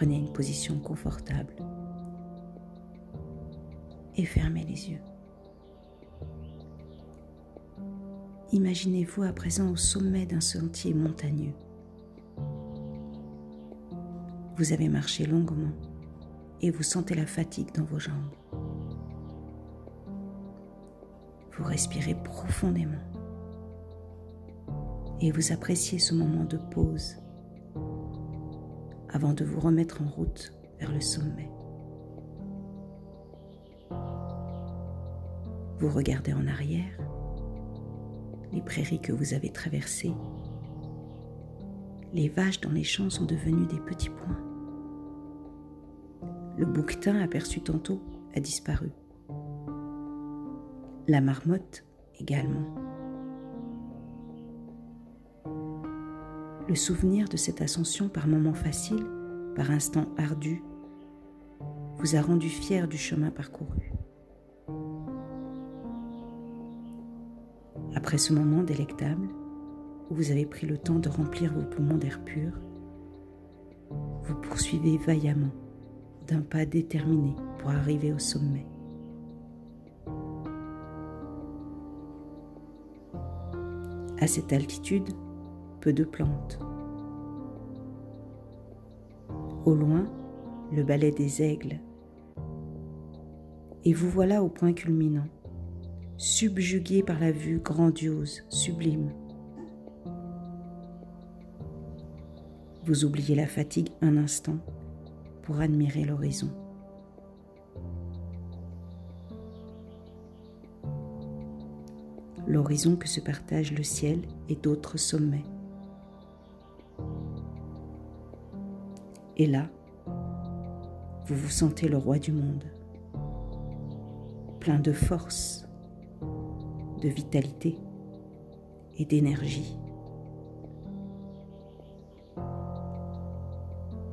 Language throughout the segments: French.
Prenez une position confortable et fermez les yeux. Imaginez-vous à présent au sommet d'un sentier montagneux. Vous avez marché longuement et vous sentez la fatigue dans vos jambes. Vous respirez profondément et vous appréciez ce moment de pause avant de vous remettre en route vers le sommet. Vous regardez en arrière les prairies que vous avez traversées. Les vaches dans les champs sont devenues des petits points. Le bouquetin aperçu tantôt a disparu. La marmotte également. Le souvenir de cette ascension par moments faciles, par instants ardus, vous a rendu fier du chemin parcouru. Après ce moment délectable, où vous avez pris le temps de remplir vos poumons d'air pur, vous poursuivez vaillamment d'un pas déterminé pour arriver au sommet. À cette altitude, peu de plantes. Au loin, le balai des aigles. Et vous voilà au point culminant, subjugué par la vue grandiose, sublime. Vous oubliez la fatigue un instant pour admirer l'horizon. L'horizon que se partagent le ciel et d'autres sommets. Et là, vous vous sentez le roi du monde, plein de force, de vitalité et d'énergie.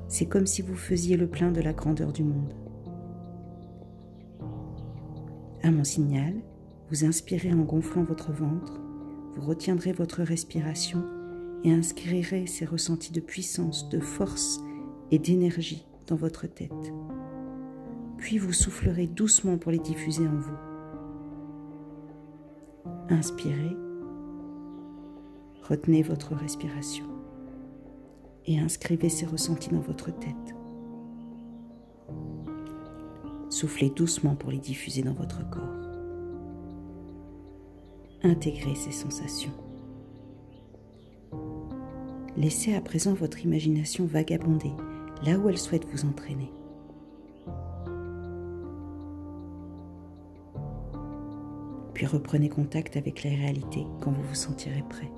C'est comme si vous faisiez le plein de la grandeur du monde. À mon signal, vous inspirez en gonflant votre ventre, vous retiendrez votre respiration et inscrirez ces ressentis de puissance, de force et d'énergie dans votre tête. Puis vous soufflerez doucement pour les diffuser en vous. Inspirez, retenez votre respiration et inscrivez ces ressentis dans votre tête. Soufflez doucement pour les diffuser dans votre corps. Intégrez ces sensations. Laissez à présent votre imagination vagabonder là où elle souhaite vous entraîner. Puis reprenez contact avec la réalité quand vous vous sentirez prêt.